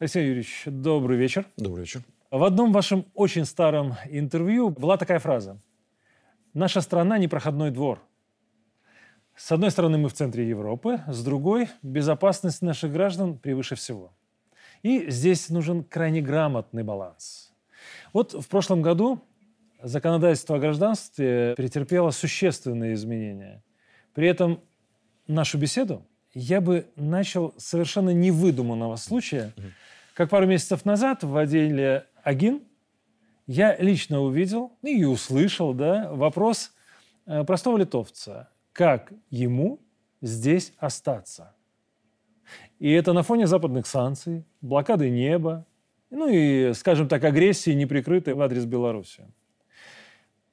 Алексей Юрьевич, добрый вечер. Добрый вечер. В одном вашем очень старом интервью была такая фраза. «Наша страна – непроходной двор. С одной стороны, мы в центре Европы, с другой – безопасность наших граждан превыше всего. И здесь нужен крайне грамотный баланс. Вот в прошлом году законодательство о гражданстве претерпело существенные изменения. При этом нашу беседу я бы начал совершенно невыдуманного случая – как пару месяцев назад в отделе АГИН я лично увидел и услышал да, вопрос э, простого литовца. Как ему здесь остаться? И это на фоне западных санкций, блокады неба, ну и, скажем так, агрессии неприкрытой в адрес Беларуси.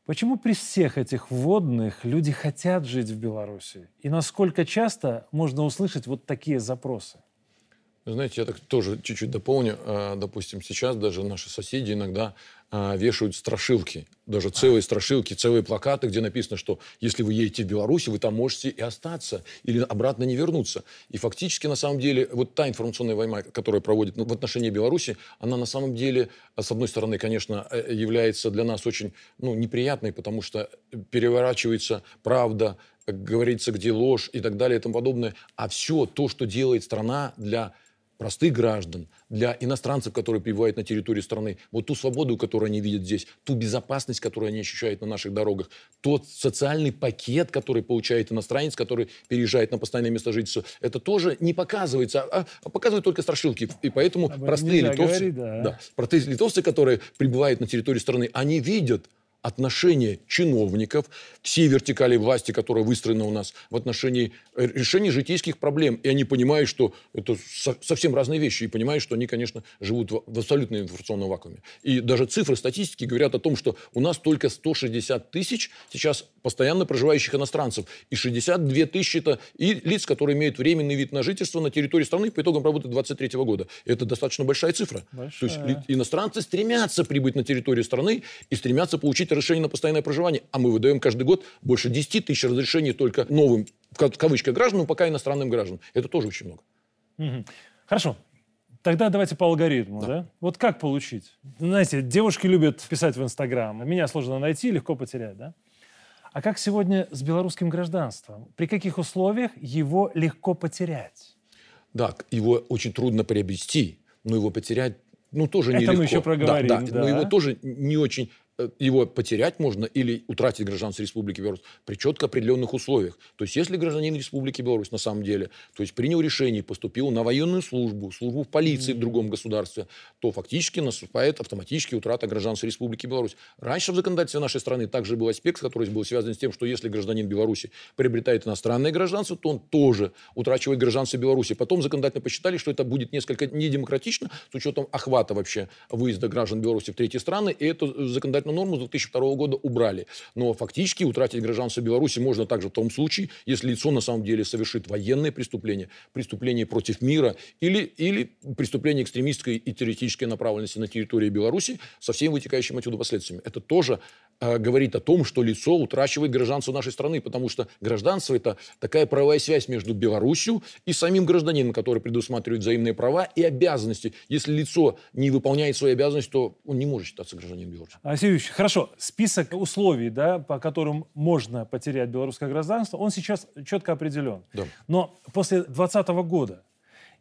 Почему при всех этих вводных люди хотят жить в Беларуси? И насколько часто можно услышать вот такие запросы? Знаете, я так тоже чуть-чуть дополню. А, допустим, сейчас даже наши соседи иногда а, вешают страшилки. Даже целые страшилки, целые плакаты, где написано, что если вы едете в Беларусь, вы там можете и остаться, или обратно не вернуться. И фактически, на самом деле, вот та информационная война, которая проводит в отношении Беларуси, она на самом деле, с одной стороны, конечно, э, является для нас очень ну, неприятной, потому что переворачивается правда, говорится, где ложь и так далее и тому подобное. А все то, что делает страна для простых граждан, для иностранцев, которые прибывают на территорию страны, вот ту свободу, которую они видят здесь, ту безопасность, которую они ощущают на наших дорогах, тот социальный пакет, который получает иностранец, который переезжает на постоянное место жительства, это тоже не показывается, а, а показывают только страшилки. И поэтому простые литовцы, говорить, да. Да, простые литовцы, которые прибывают на территорию страны, они видят отношение чиновников, всей вертикали власти, которая выстроена у нас в отношении э, решения житейских проблем. И они понимают, что это совсем разные вещи. И понимают, что они, конечно, живут в абсолютном информационном вакууме. И даже цифры статистики говорят о том, что у нас только 160 тысяч сейчас постоянно проживающих иностранцев. И 62 тысячи это и лиц, которые имеют временный вид на жительство на территории страны по итогам работы 23 года. Это достаточно большая цифра. Большая. То есть иностранцы стремятся прибыть на территорию страны и стремятся получить разрешение на постоянное проживание. А мы выдаем каждый год больше 10 тысяч разрешений только новым, в кавычках, гражданам, пока иностранным гражданам. Это тоже очень много. Угу. Хорошо. Тогда давайте по алгоритму, да. да? Вот как получить? Знаете, девушки любят писать в Инстаграм. Меня сложно найти, легко потерять, да? А как сегодня с белорусским гражданством? При каких условиях его легко потерять? Да, его очень трудно приобрести, но его потерять ну, тоже Это нелегко. мы еще проговорим. Да, да, да. Но его тоже не очень его потерять можно или утратить гражданство Республики Беларусь при четко определенных условиях. То есть, если гражданин Республики Беларусь на самом деле, то есть принял решение, поступил на военную службу, службу в полиции в другом государстве, то фактически наступает автоматически утрата гражданства Республики Беларусь. Раньше в законодательстве нашей страны также был аспект, который был связан с тем, что если гражданин Беларуси приобретает иностранное гражданство, то он тоже утрачивает гражданство Беларуси. Потом законодательно посчитали, что это будет несколько недемократично с учетом охвата вообще выезда граждан Беларуси в третьи страны, и это законодательно законодательную норму с 2002 года убрали. Но фактически утратить гражданство Беларуси можно также в том случае, если лицо на самом деле совершит военное преступление, преступление против мира или, или преступление экстремистской и террористической направленности на территории Беларуси со всеми вытекающими отсюда последствиями. Это тоже э, говорит о том, что лицо утрачивает гражданство нашей страны, потому что гражданство – это такая правовая связь между Беларусью и самим гражданином, который предусматривает взаимные права и обязанности. Если лицо не выполняет свои обязанности, то он не может считаться гражданином Беларуси. Юрьевич, хорошо, список условий, да, по которым можно потерять белорусское гражданство, он сейчас четко определен. Да. Но после 2020 года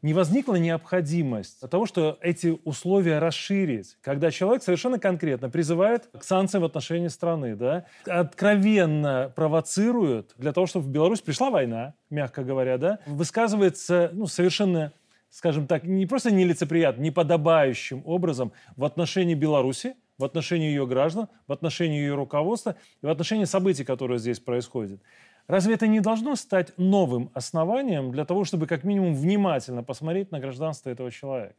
не возникла необходимость того, что эти условия расширить, когда человек совершенно конкретно призывает к санкциям в отношении страны, да, откровенно провоцирует для того, чтобы в Беларусь пришла война, мягко говоря, да, высказывается ну, совершенно скажем так, не просто нелицеприятным, неподобающим образом в отношении Беларуси, в отношении ее граждан, в отношении ее руководства и в отношении событий, которые здесь происходят. Разве это не должно стать новым основанием для того, чтобы как минимум внимательно посмотреть на гражданство этого человека?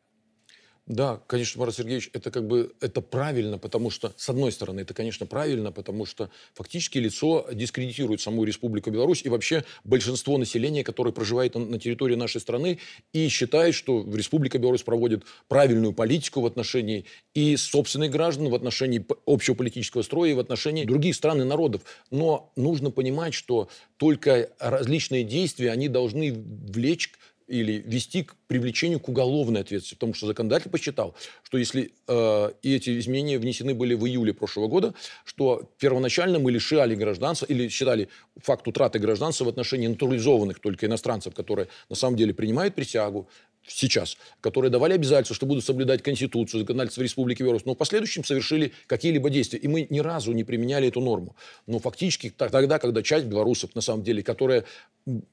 Да, конечно, Марат Сергеевич, это как бы это правильно, потому что, с одной стороны, это, конечно, правильно, потому что фактически лицо дискредитирует саму Республику Беларусь и вообще большинство населения, которое проживает на, территории нашей страны и считает, что Республика Беларусь проводит правильную политику в отношении и собственных граждан, в отношении общего политического строя и в отношении других стран и народов. Но нужно понимать, что только различные действия, они должны влечь или вести к привлечению к уголовной ответственности. Потому что законодатель посчитал, что если э, эти изменения внесены были в июле прошлого года, что первоначально мы лишали гражданства или считали факт утраты гражданства в отношении натурализованных только иностранцев, которые на самом деле принимают присягу, сейчас, которые давали обязательства, что будут соблюдать Конституцию, законодательство Республики Беларусь, но в последующем совершили какие-либо действия. И мы ни разу не применяли эту норму. Но фактически тогда, когда часть белорусов, на самом деле, которые,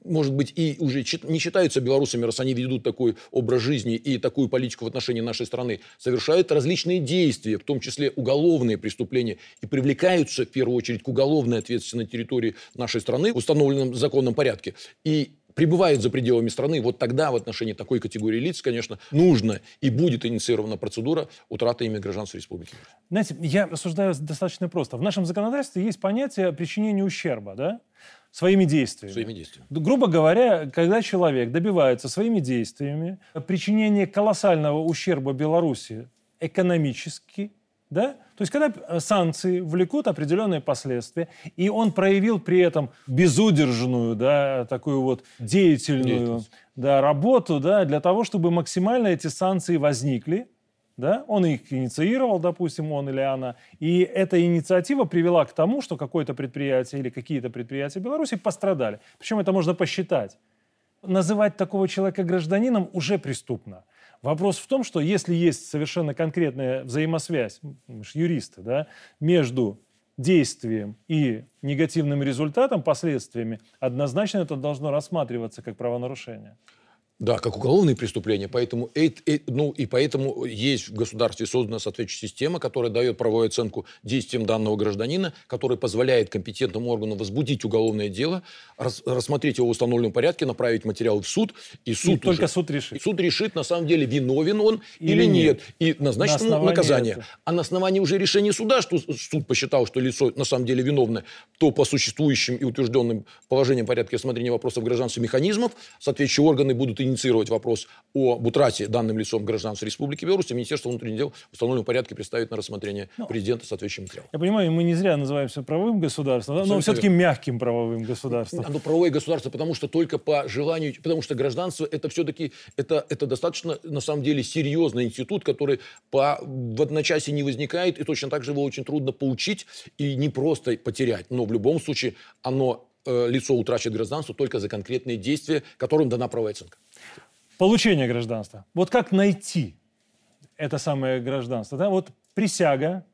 может быть, и уже не считаются белорусами, раз они ведут такой образ жизни и такую политику в отношении нашей страны, совершают различные действия, в том числе уголовные преступления, и привлекаются, в первую очередь, к уголовной ответственности на территории нашей страны в установленном законном порядке. И пребывают за пределами страны, вот тогда в отношении такой категории лиц, конечно, нужно и будет инициирована процедура утраты ими гражданства республики. Знаете, я рассуждаю достаточно просто. В нашем законодательстве есть понятие причинения ущерба, да? Своими действиями. Своими действиями. Грубо говоря, когда человек добивается своими действиями причинения колоссального ущерба Беларуси экономически, да? То есть, когда э, санкции влекут определенные последствия, и он проявил при этом безудержную, да, такую вот деятельную да, работу да, для того, чтобы максимально эти санкции возникли, да? Он их инициировал, допустим, он или она. И эта инициатива привела к тому, что какое-то предприятие или какие-то предприятия Беларуси пострадали. Причем это можно посчитать. Называть такого человека гражданином уже преступно. Вопрос в том, что если есть совершенно конкретная взаимосвязь, мы же юристы, да, между действием и негативным результатом, последствиями, однозначно это должно рассматриваться как правонарушение. Да, как уголовные преступления. Поэтому, э, ну, и поэтому есть в государстве создана соответствующая система, которая дает правовую оценку действиям данного гражданина, которая позволяет компетентному органу возбудить уголовное дело, рас, рассмотреть его в установленном порядке, направить материал в суд. И, суд и уже, только суд решит. Суд решит, на самом деле, виновен он или, или нет. И назначит на ему наказание. Это. А на основании уже решения суда, что суд посчитал, что лицо на самом деле виновное, то по существующим и утвержденным положениям порядка рассмотрения вопросов гражданских механизмов соответствующие органы будут инициировать вопрос об утрате данным лицом гражданства Республики Беларусь, Министерство внутренних дел в установленном порядке представит на рассмотрение ну, президента соответствующий материал. Я понимаю, мы не зря называемся правовым государством, Абсолютно но все-таки мягким правовым государством. Оно правовое государство, потому что только по желанию, потому что гражданство это все-таки это, это достаточно на самом деле серьезный институт, который по, в одночасье не возникает, и точно так же его очень трудно получить и не просто потерять. Но в любом случае оно лицо утрачивает гражданство только за конкретные действия, которым дана правовая оценка. Получение гражданства. Вот как найти это самое гражданство? Да? Вот присяга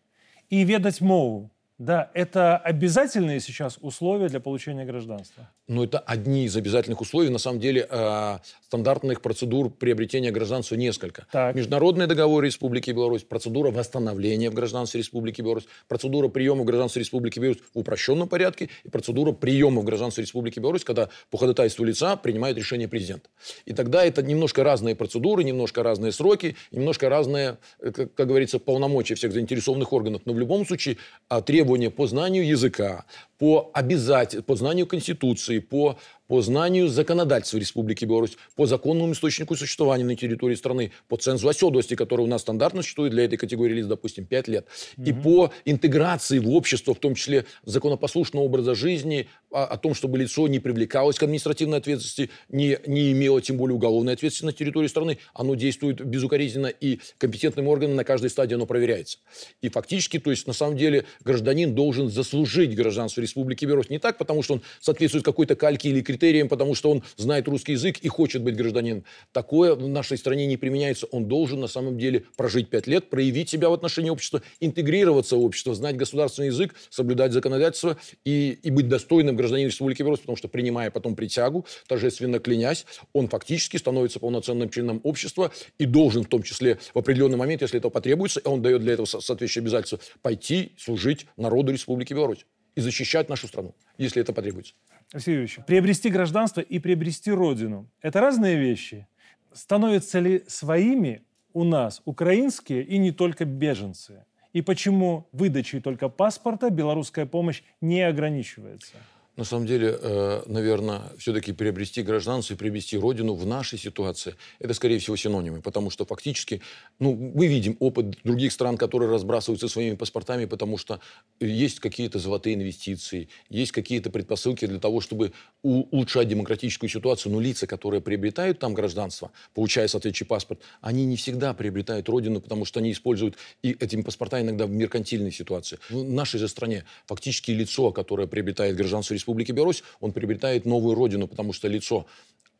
и ведать мову. Да, это обязательные сейчас условия для получения гражданства. Ну, это одни из обязательных условий. На самом деле, э, стандартных процедур приобретения гражданства несколько. Так. Международный договор Республики Беларусь, процедура восстановления в гражданстве Республики Беларусь, процедура приема в гражданстве Республики Беларусь в упрощенном порядке и процедура приема в гражданстве Республики Беларусь, когда по ходатайству лица принимает решение президент. И тогда это немножко разные процедуры, немножко разные сроки, немножко разные, э, как, как говорится, полномочия всех заинтересованных органов. Но в любом случае а, требования по знанию языка, по обязательству, по знанию Конституции, по по знанию законодательства Республики Беларусь, по законному источнику существования на территории страны, по цензу оседлости, который у нас стандартно существует для этой категории лиц, допустим, 5 лет, mm и по интеграции в общество, в том числе законопослушного образа жизни, о, о том, чтобы лицо не привлекалось к административной ответственности, не, не имело тем более уголовной ответственности на территории страны, оно действует безукоризненно и компетентным органом на каждой стадии оно проверяется. И фактически, то есть на самом деле гражданин должен заслужить гражданство Республики Беларусь не так, потому что он соответствует какой-то кальке или критерии, критерием, потому что он знает русский язык и хочет быть гражданином. Такое в нашей стране не применяется. Он должен на самом деле прожить пять лет, проявить себя в отношении общества, интегрироваться в общество, знать государственный язык, соблюдать законодательство и, и быть достойным гражданином Республики Беларусь, потому что принимая потом присягу, торжественно клянясь, он фактически становится полноценным членом общества и должен в том числе в определенный момент, если это потребуется, он дает для этого соответствующее обязательство, пойти служить народу Республики Беларусь и защищать нашу страну, если это потребуется. Алексей Юрьевич, приобрести гражданство и приобрести родину – это разные вещи. Становятся ли своими у нас украинские и не только беженцы? И почему выдачей только паспорта белорусская помощь не ограничивается? На самом деле, э, наверное, все-таки приобрести гражданство и приобрести родину в нашей ситуации – это, скорее всего, синонимы, потому что фактически, ну, мы видим опыт других стран, которые разбрасываются своими паспортами, потому что есть какие-то золотые инвестиции, есть какие-то предпосылки для того, чтобы улучшать демократическую ситуацию, но лица, которые приобретают там гражданство, получая соответствующий паспорт, они не всегда приобретают родину, потому что они используют и этими паспорта иногда в меркантильной ситуации. В нашей же стране фактически лицо, которое приобретает гражданство республики, Республики Беларусь, он приобретает новую родину, потому что лицо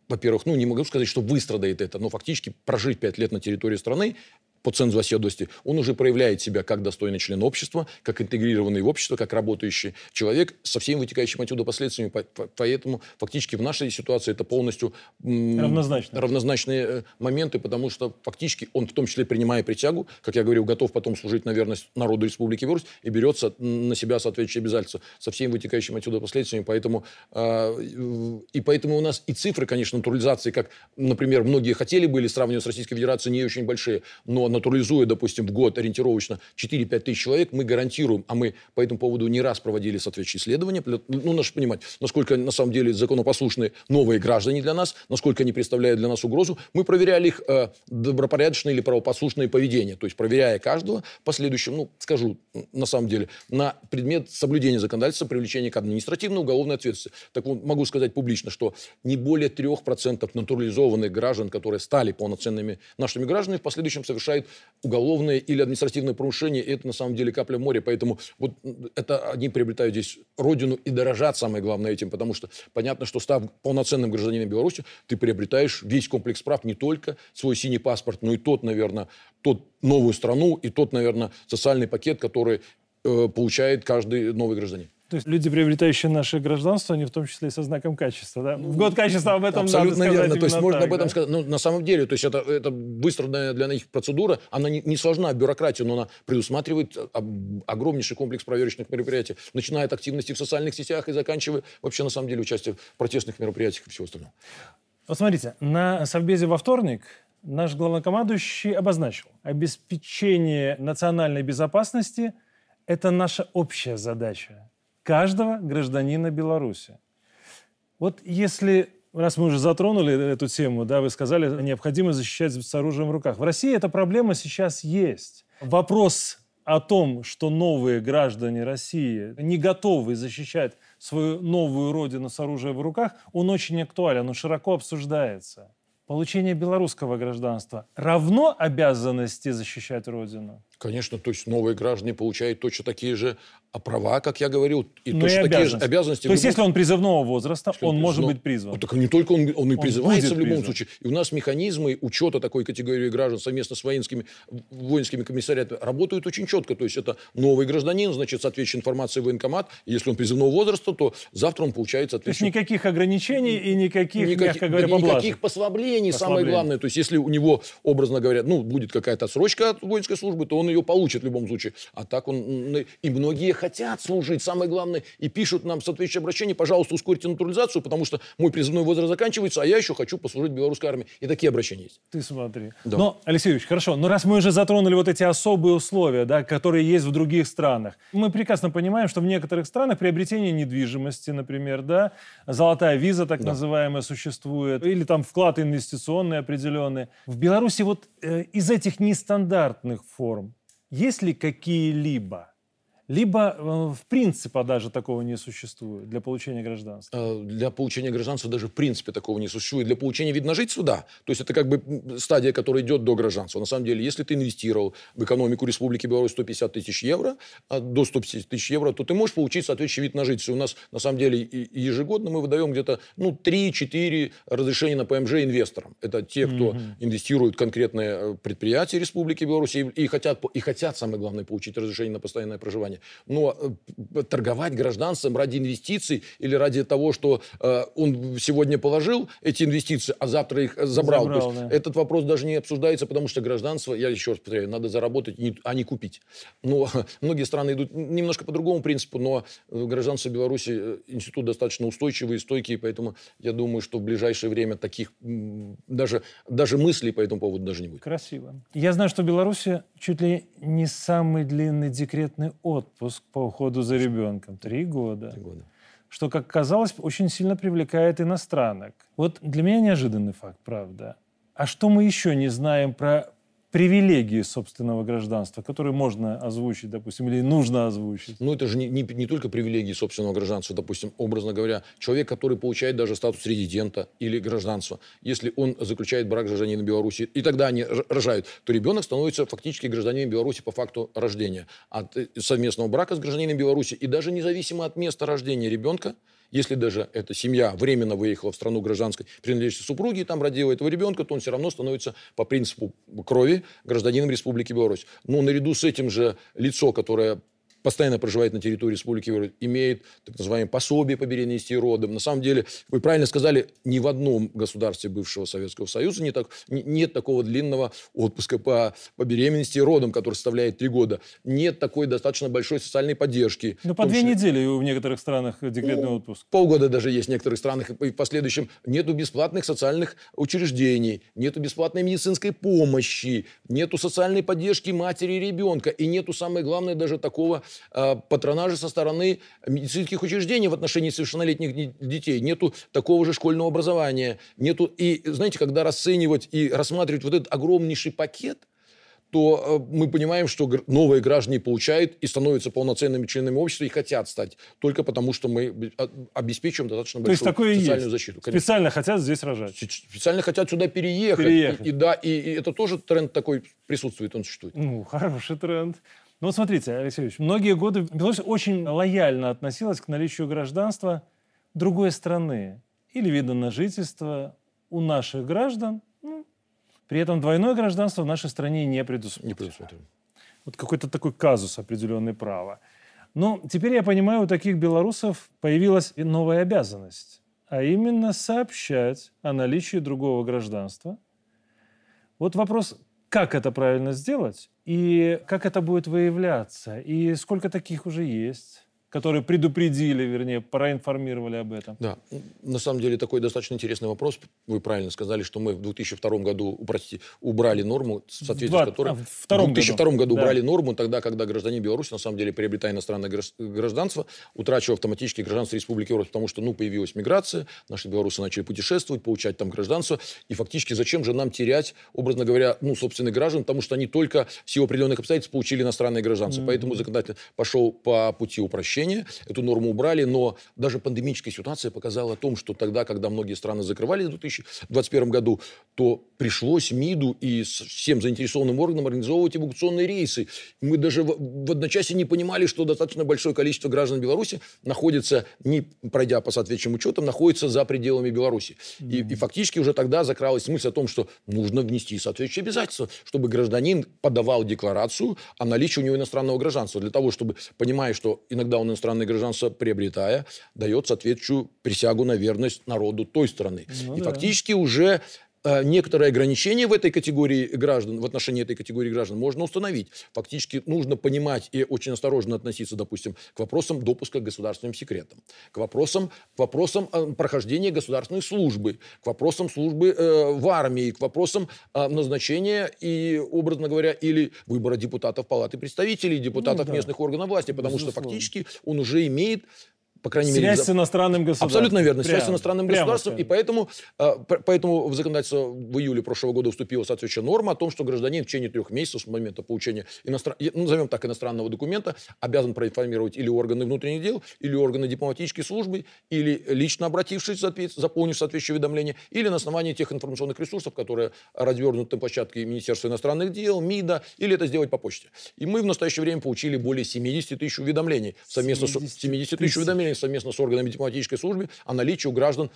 во-первых, ну, не могу сказать, что выстрадает это, но фактически прожить пять лет на территории страны, по цензу оседлости, он уже проявляет себя как достойный член общества, как интегрированный в общество, как работающий человек со всеми вытекающими отсюда последствиями. Поэтому фактически в нашей ситуации это полностью Равнозначно. равнозначные э, моменты, потому что фактически он в том числе принимая присягу, как я говорил, готов потом служить на верность народу Республики Беларусь и берется на себя соответствующие обязательства со всеми вытекающими отсюда последствиями. Поэтому, э, и поэтому у нас и цифры, конечно, натурализации, как, например, многие хотели были сравнивать с Российской Федерацией, не очень большие, но натурализуя, допустим, в год ориентировочно 4-5 тысяч человек, мы гарантируем, а мы по этому поводу не раз проводили соответствующие исследования, ну, надо понимать, насколько на самом деле законопослушные новые граждане для нас, насколько они представляют для нас угрозу, мы проверяли их э, добропорядочное или правопослушное поведение, то есть проверяя каждого последующим, ну, скажу, на самом деле, на предмет соблюдения законодательства, привлечения к административной уголовной ответственности. Так вот, могу сказать публично, что не более 3% натурализованных граждан, которые стали полноценными нашими гражданами, в последующем совершают совершает уголовное или административное нарушение, и это на самом деле капля в море. Поэтому вот это они приобретают здесь родину и дорожат, самое главное, этим, потому что понятно, что став полноценным гражданином Беларуси, ты приобретаешь весь комплекс прав, не только свой синий паспорт, но и тот, наверное, тот новую страну и тот, наверное, социальный пакет, который э, получает каждый новый гражданин. То есть люди, приобретающие наше гражданство, они в том числе и со знаком качества, да? В год качества об этом Абсолютно надо верно. То есть можно так, об этом да? сказать. Ну, на самом деле, то есть это, это выстроенная для них процедура, она не, не сложна, бюрократия, но она предусматривает огромнейший комплекс проверочных мероприятий, начиная от активности в социальных сетях и заканчивая вообще, на самом деле, участие в протестных мероприятиях и всего остального. Вот смотрите, на Совбезе во вторник наш главнокомандующий обозначил, обеспечение национальной безопасности – это наша общая задача каждого гражданина Беларуси. Вот если, раз мы уже затронули эту тему, да, вы сказали, необходимо защищать с оружием в руках. В России эта проблема сейчас есть. Вопрос о том, что новые граждане России не готовы защищать свою новую родину с оружием в руках, он очень актуален, он широко обсуждается. Получение белорусского гражданства равно обязанности защищать родину? Конечно, то есть новые граждане получают точно такие же а права, как я говорил, и Но точно и такие же обязанности. То есть, если он призывного возраста, если он может быть призван. Ну, так не только он, он и он призывается в любом призван. случае. И у нас механизмы учета такой категории граждан совместно с воинскими, воинскими комиссариатами работают очень четко. То есть, это новый гражданин, значит, соответствующая информация в военкомат. Если он призывного возраста, то завтра он получает соответствующий... То есть, никаких ограничений и никаких, никаких мягко говоря, поблажек. Никаких послаблений, самое главное. То есть, если у него, образно говоря, ну, будет какая-то отсрочка от воинской службы, то он ее получит в любом случае. А так он... И многие хотят служить, самое главное, и пишут нам соответствующее обращение, пожалуйста, ускорьте натурализацию, потому что мой призывной возраст заканчивается, а я еще хочу послужить белорусской армии. И такие обращения есть. Ты смотри. Да. Но, Алексей Юрьевич, хорошо, но раз мы уже затронули вот эти особые условия, да, которые есть в других странах, мы прекрасно понимаем, что в некоторых странах приобретение недвижимости, например, да, золотая виза так да. называемая существует, или там вклад инвестиционный определенный. В Беларуси вот э, из этих нестандартных форм есть ли какие-либо либо э, в принципе даже такого не существует для получения гражданства? Э, для получения гражданства даже в принципе такого не существует. Для получения вида на жительство, да. То есть это как бы стадия, которая идет до гражданства. На самом деле, если ты инвестировал в экономику Республики Беларусь 150 тысяч евро, а до 150 тысяч евро, то ты можешь получить соответствующий вид на жительство. У нас на самом деле ежегодно мы выдаем где-то ну, 3-4 разрешения на ПМЖ инвесторам. Это те, кто mm-hmm. инвестирует в конкретные э, предприятия Республики Беларусь и, и, хотят, и хотят, самое главное, получить разрешение на постоянное проживание. Но э, торговать гражданством ради инвестиций или ради того, что э, он сегодня положил эти инвестиции, а завтра их забрал, забрал есть, да. этот вопрос даже не обсуждается, потому что гражданство, я еще раз повторяю, надо заработать, а не купить. Но многие страны идут немножко по другому принципу, но э, гражданство Беларуси э, институт достаточно устойчивый и стойкий, поэтому я думаю, что в ближайшее время таких даже, даже мыслей по этому поводу даже не будет. Красиво. Я знаю, что в Беларуси чуть ли не самый длинный декретный отпуск по уходу за ребенком. Три года. Три года. что, как казалось, очень сильно привлекает иностранок. Вот для меня неожиданный факт, правда. А что мы еще не знаем про привилегии собственного гражданства, которые можно озвучить, допустим, или нужно озвучить? Ну, это же не, не, не только привилегии собственного гражданства. Допустим, образно говоря, человек, который получает даже статус резидента или гражданства, если он заключает брак с гражданином Беларуси, и тогда они рожают, то ребенок становится фактически гражданином Беларуси по факту рождения. От э, совместного брака с гражданином Беларуси. И даже независимо от места рождения ребенка, если даже эта семья временно выехала в страну гражданской принадлежности супруги и там родила этого ребенка, то он все равно становится по принципу крови гражданином Республики Беларусь. Но наряду с этим же лицо, которое постоянно проживает на территории Республики имеет так называемое пособие по беременности и родам. На самом деле, вы правильно сказали, ни в одном государстве бывшего Советского Союза не так, не, нет такого длинного отпуска по, по беременности и родам, который составляет три года. Нет такой достаточно большой социальной поддержки. Ну, по две недели в некоторых странах декретный ну, отпуск. Полгода даже есть в некоторых странах. И в последующем нету бесплатных социальных учреждений, нету бесплатной медицинской помощи, нету социальной поддержки матери и ребенка. И нету, самое главное, даже такого патронажа со стороны медицинских учреждений в отношении совершеннолетних детей. Нету такого же школьного образования. Нету... И, знаете, когда расценивать и рассматривать вот этот огромнейший пакет, то э, мы понимаем, что новые граждане получают и становятся полноценными членами общества и хотят стать только потому, что мы а, обеспечиваем достаточно большую такое социальную есть. защиту. Конечно. Специально хотят здесь рожать. Специально хотят сюда переехать. переехать. И, и да, и, и это тоже тренд такой присутствует, он существует. Ну, хороший тренд. Ну вот смотрите, Алексей Ильич, многие годы Беларусь очень лояльно относилась к наличию гражданства другой страны или вида на жительство у наших граждан. Ну, при этом двойное гражданство в нашей стране не предусмотрено. Не предусмотрено. Вот какой-то такой казус определенный право. Но теперь я понимаю, у таких белорусов появилась новая обязанность, а именно сообщать о наличии другого гражданства. Вот вопрос, как это правильно сделать и как это будет выявляться, и сколько таких уже есть которые предупредили, вернее, проинформировали об этом? Да, на самом деле такой достаточно интересный вопрос. Вы правильно сказали, что мы в 2002 году, простите, убрали норму, в соответствии Два, с которой... А, в, в 2002 году, году да. убрали норму, тогда, когда гражданин Беларуси, на самом деле, приобретая иностранное гражданство, утрачивал автоматически гражданство Республики Беларусь, потому что, ну, появилась миграция, наши белорусы начали путешествовать, получать там гражданство, и фактически зачем же нам терять, образно говоря, ну, собственных граждан, потому что они только в силу определенных обстоятельств получили иностранное гражданство. Mm-hmm. Поэтому законодатель пошел по пути упрощения ограничения, эту норму убрали, но даже пандемическая ситуация показала о том, что тогда, когда многие страны закрывались в 2021 году, то пришлось МИДу и всем заинтересованным органам организовывать эвакуационные рейсы. Мы даже в, в одночасье не понимали, что достаточно большое количество граждан Беларуси находится, не пройдя по соответствующим учетам, находится за пределами Беларуси. Mm-hmm. И, и фактически уже тогда закралась мысль о том, что нужно внести соответствующие обязательства, чтобы гражданин подавал декларацию о наличии у него иностранного гражданства, для того, чтобы, понимая, что иногда он иностранное гражданство приобретая, дает соответствующую присягу на верность народу той страны. Ну, и да. фактически уже некоторые ограничения в этой категории граждан, в отношении этой категории граждан можно установить. Фактически нужно понимать и очень осторожно относиться, допустим, к вопросам допуска к государственным секретам, к вопросам, к вопросам э, прохождения государственной службы, к вопросам службы э, в армии, к вопросам э, назначения и, образно говоря, или выбора депутатов Палаты представителей, депутатов ну, да. местных органов власти, потому Безусловно. что фактически он уже имеет по крайней связь мере... Связь с иностранным государством. Абсолютно верно, связь с иностранным прямо государством. Прямо. И поэтому, а, поэтому в законодательство в июле прошлого года вступила соответствующая норма о том, что гражданин в течение трех месяцев с момента получения, иностран... ну, назовем так, иностранного документа, обязан проинформировать или органы внутренних дел, или органы дипломатической службы, или лично обратившись, заполнив соответствующее уведомление, или на основании тех информационных ресурсов, которые развернуты на площадке Министерства иностранных дел, МИДа, или это сделать по почте. И мы в настоящее время получили более 70 тысяч уведомлений совместно 70 с 70 тысяч уведомлений уведомление совместно с органами дипломатической службы о наличии у граждан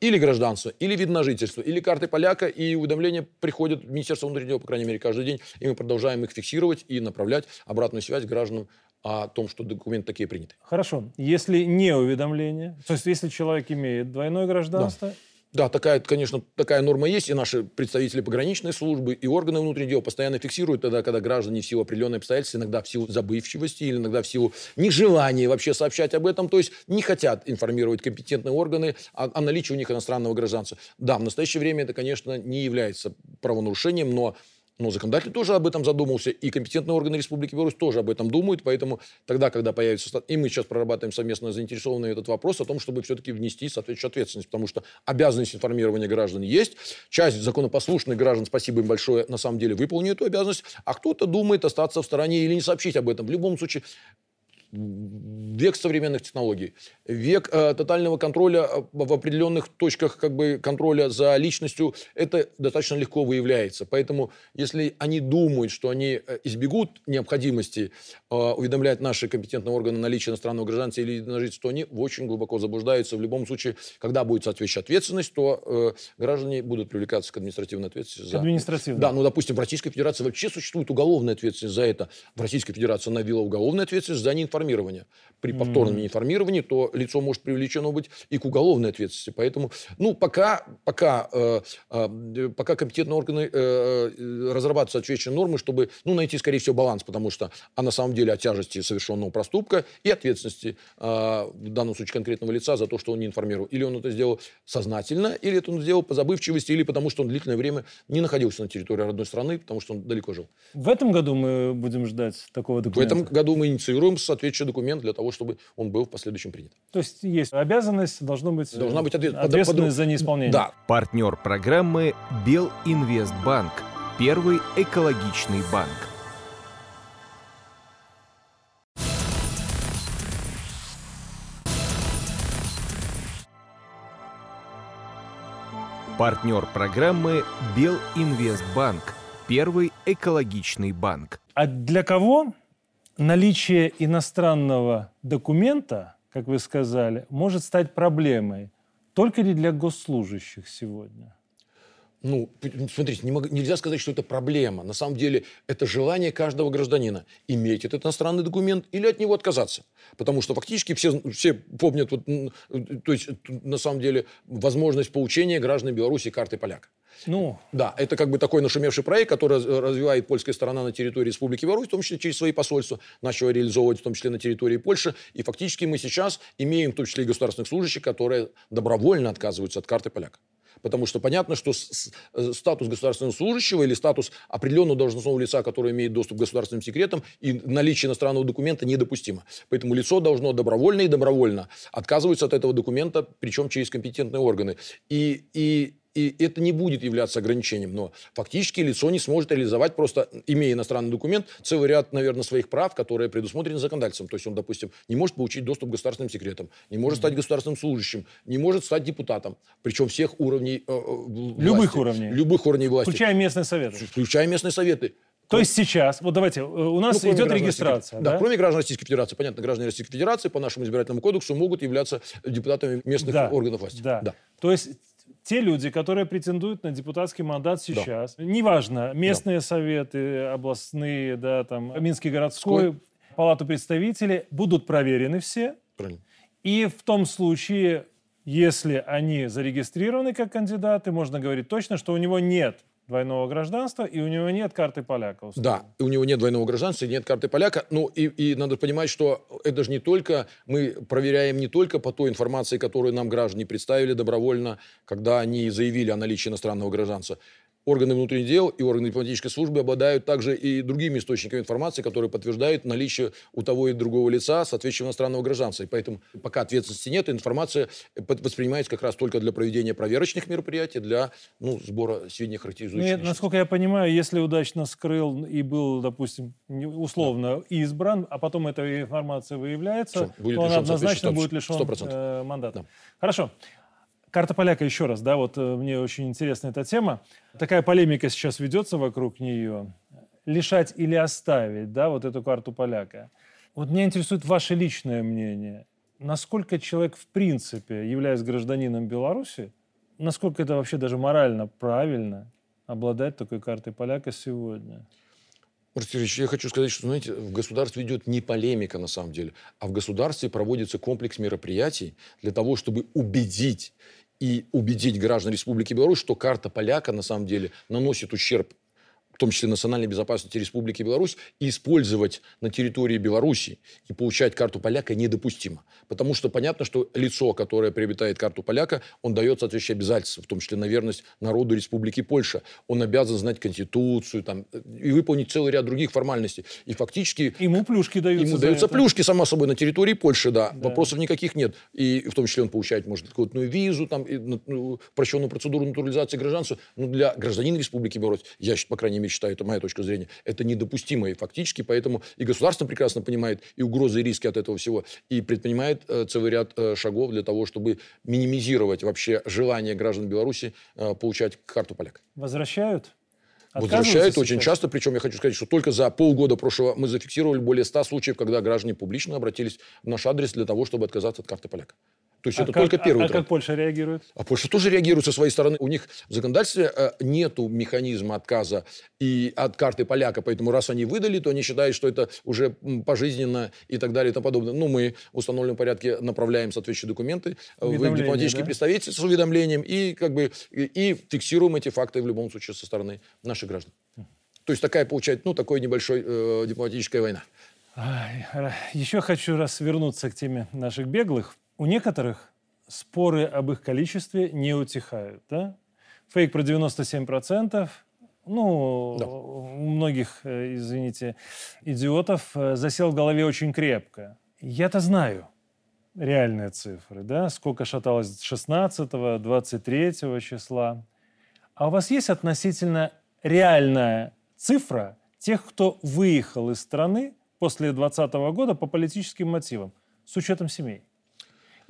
или гражданства, или вид на жительство, или карты поляка, и уведомления приходят в Министерство внутренних дел, по крайней мере, каждый день, и мы продолжаем их фиксировать и направлять обратную связь гражданам о том, что документы такие приняты. Хорошо. Если не уведомление, то есть если человек имеет двойное гражданство, да. Да, такая, конечно, такая норма есть, и наши представители пограничной службы и органы внутренних дел постоянно фиксируют тогда, когда граждане в силу определенных обстоятельств, иногда в силу забывчивости или иногда в силу нежелания вообще сообщать об этом, то есть не хотят информировать компетентные органы о, о наличии у них иностранного гражданства. Да, в настоящее время это, конечно, не является правонарушением, но но законодатель тоже об этом задумался, и компетентные органы Республики Беларусь тоже об этом думают, поэтому тогда, когда появится... И мы сейчас прорабатываем совместно заинтересованный этот вопрос о том, чтобы все-таки внести соответствующую ответственность, потому что обязанность информирования граждан есть, часть законопослушных граждан, спасибо им большое, на самом деле выполнили эту обязанность, а кто-то думает остаться в стороне или не сообщить об этом. В любом случае, век современных технологий, век э, тотального контроля э, в определенных точках как бы, контроля за личностью, это достаточно легко выявляется. Поэтому, если они думают, что они э, избегут необходимости э, уведомлять наши компетентные органы наличия иностранного гражданства или жительства, то они очень глубоко заблуждаются. В любом случае, когда будет соответствующая ответственность, то э, граждане будут привлекаться к административной ответственности. За... Административной? Да, ну, допустим, в Российской Федерации вообще существует уголовная ответственность за это. В Российской Федерации она ввела уголовную ответственность за неинформацию неинформирования. При повторном mm-hmm. неинформировании то лицо может привлечено быть и к уголовной ответственности. Поэтому, ну, пока, пока, э, э, пока компетентные органы э, э, разрабатывают соответствующие нормы, чтобы, ну, найти, скорее всего, баланс, потому что, а на самом деле, о тяжести совершенного проступка и ответственности, э, в данном случае, конкретного лица за то, что он не информировал. Или он это сделал сознательно, или это он сделал по забывчивости, или потому что он длительное время не находился на территории родной страны, потому что он далеко жил. В этом году мы будем ждать такого документа? В этом году мы инициируем соответственно соответствующий документ для того, чтобы он был в последующем принят. То есть есть обязанность, должно быть, Должна быть ответ... ответственность под... за неисполнение. Да. Партнер программы Белинвестбанк. Первый экологичный банк. Партнер программы Белинвестбанк. Первый экологичный банк. А для кого наличие иностранного документа, как вы сказали, может стать проблемой только ли для госслужащих сегодня? Ну, смотрите, не мог, нельзя сказать, что это проблема. На самом деле, это желание каждого гражданина иметь этот иностранный документ или от него отказаться. Потому что фактически все, все помнят, вот, то есть, на самом деле, возможность получения граждан Беларуси карты поляка. Ну, да, это как бы такой нашумевший проект, который развивает польская сторона на территории Республики Беларусь, в том числе через свои посольства, начала реализовывать в том числе на территории Польши. И фактически мы сейчас имеем в том числе и государственных служащих, которые добровольно отказываются от карты поляка. Потому что понятно, что э, статус государственного служащего или статус определенного должностного лица, который имеет доступ к государственным секретам, и наличие иностранного документа недопустимо. Поэтому лицо должно добровольно и добровольно отказываться от этого документа, причем через компетентные органы. И, и и это не будет являться ограничением, но фактически лицо не сможет реализовать просто, имея иностранный документ, целый ряд, наверное, своих прав, которые предусмотрены законодательством. То есть он, допустим, не может получить доступ к государственным секретам, не может стать государственным служащим, не может стать депутатом, причем всех уровней э, э власти. Любых уровней. Любых уровней власти. Включая местные советы. Включая местные советы. То есть сейчас, вот давайте, э, у нас ну, идет регистрация. Да? да, кроме граждан Российской Федерации. Понятно, граждане Российской Федерации по нашему избирательному кодексу могут являться депутатами местных да, органов власти. Да. да. То есть те люди, которые претендуют на депутатский мандат сейчас, да. неважно, местные да. советы, областные, да, там, Минский городской, Сколь? палату представителей, будут проверены все. Правильно. И в том случае, если они зарегистрированы как кандидаты, можно говорить точно, что у него нет двойного гражданства, и у него нет карты поляка. Условно. Да, у него нет двойного гражданства, нет карты поляка. Ну, и, и надо понимать, что это же не только, мы проверяем не только по той информации, которую нам граждане представили добровольно, когда они заявили о наличии иностранного гражданства органы внутренних дел и органы дипломатической службы обладают также и другими источниками информации, которые подтверждают наличие у того и другого лица соответствующего иностранного гражданства. И поэтому пока ответственности нет, информация воспринимается как раз только для проведения проверочных мероприятий, для ну, сбора сведений характеризующих. Ну, насколько я понимаю, если удачно скрыл и был, допустим, условно да. избран, а потом эта информация выявляется, Все, то он однозначно будет лишен э, мандата. Да. Хорошо. Карта поляка еще раз, да, вот э, мне очень интересна эта тема. Такая полемика сейчас ведется вокруг нее. Лишать или оставить, да, вот эту карту поляка. Вот меня интересует ваше личное мнение. Насколько человек в принципе, являясь гражданином Беларуси, насколько это вообще даже морально правильно обладать такой картой поляка сегодня? Ильич, я хочу сказать, что, знаете, в государстве идет не полемика на самом деле, а в государстве проводится комплекс мероприятий для того, чтобы убедить и убедить граждан Республики Беларусь, что карта поляка на самом деле наносит ущерб в том числе национальной безопасности Республики Беларусь, использовать на территории Беларуси и получать карту поляка недопустимо. Потому что понятно, что лицо, которое приобретает карту поляка, он дает соответствующие обязательства, в том числе на верность народу Республики Польша. Он обязан знать Конституцию там, и выполнить целый ряд других формальностей. И фактически... Ему плюшки даются. Ему даются это. плюшки, само собой, на территории Польши, да. да. Вопросов никаких нет. И в том числе он получает, может, какую-то визу, там, и, ну, прощенную процедуру натурализации гражданства. Но для гражданина Республики Беларусь, я, по крайней мере, считаю, это моя точка зрения, это недопустимо и фактически, поэтому и государство прекрасно понимает и угрозы, и риски от этого всего, и предпринимает э, целый ряд э, шагов для того, чтобы минимизировать вообще желание граждан Беларуси э, получать карту поляка. Возвращают? Возвращают сейчас? очень часто, причем я хочу сказать, что только за полгода прошлого мы зафиксировали более 100 случаев, когда граждане публично обратились в наш адрес для того, чтобы отказаться от карты поляка. То есть а это как, только первый а, а как Польша реагирует? А Польша тоже реагирует со своей стороны. У них в законодательстве э, нету механизма отказа и от карты поляка, поэтому раз они выдали, то они считают, что это уже пожизненно и так далее и тому подобное. Ну, мы в установленном порядке направляем соответствующие документы в дипломатические да? представительства с уведомлением и как бы и фиксируем эти факты в любом случае со стороны наших граждан. То есть такая получается, ну, такой небольшой э, дипломатическая война. Еще хочу раз вернуться к теме наших беглых. У некоторых споры об их количестве не утихают. Да? Фейк про 97%, ну, да. у многих, э, извините, идиотов э, засел в голове очень крепко. Я-то знаю реальные цифры, да, сколько шаталось 16 23 числа. А у вас есть относительно реальная цифра тех, кто выехал из страны после 2020 года по политическим мотивам, с учетом семей?